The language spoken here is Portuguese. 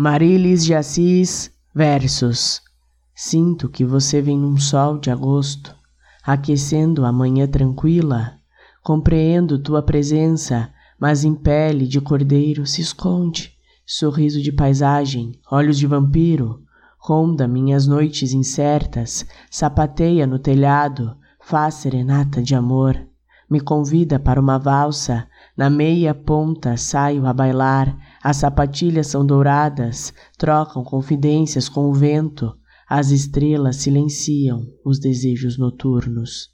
Marilis de Assis, versos. Sinto que você vem num sol de agosto, aquecendo a manhã tranquila. Compreendo tua presença, mas em pele de cordeiro se esconde. Sorriso de paisagem, olhos de vampiro, ronda minhas noites incertas, sapateia no telhado, faz serenata de amor. Me convida para uma valsa, na meia ponta saio a bailar, as sapatilhas são douradas, trocam confidências com o vento, as estrelas silenciam os desejos noturnos.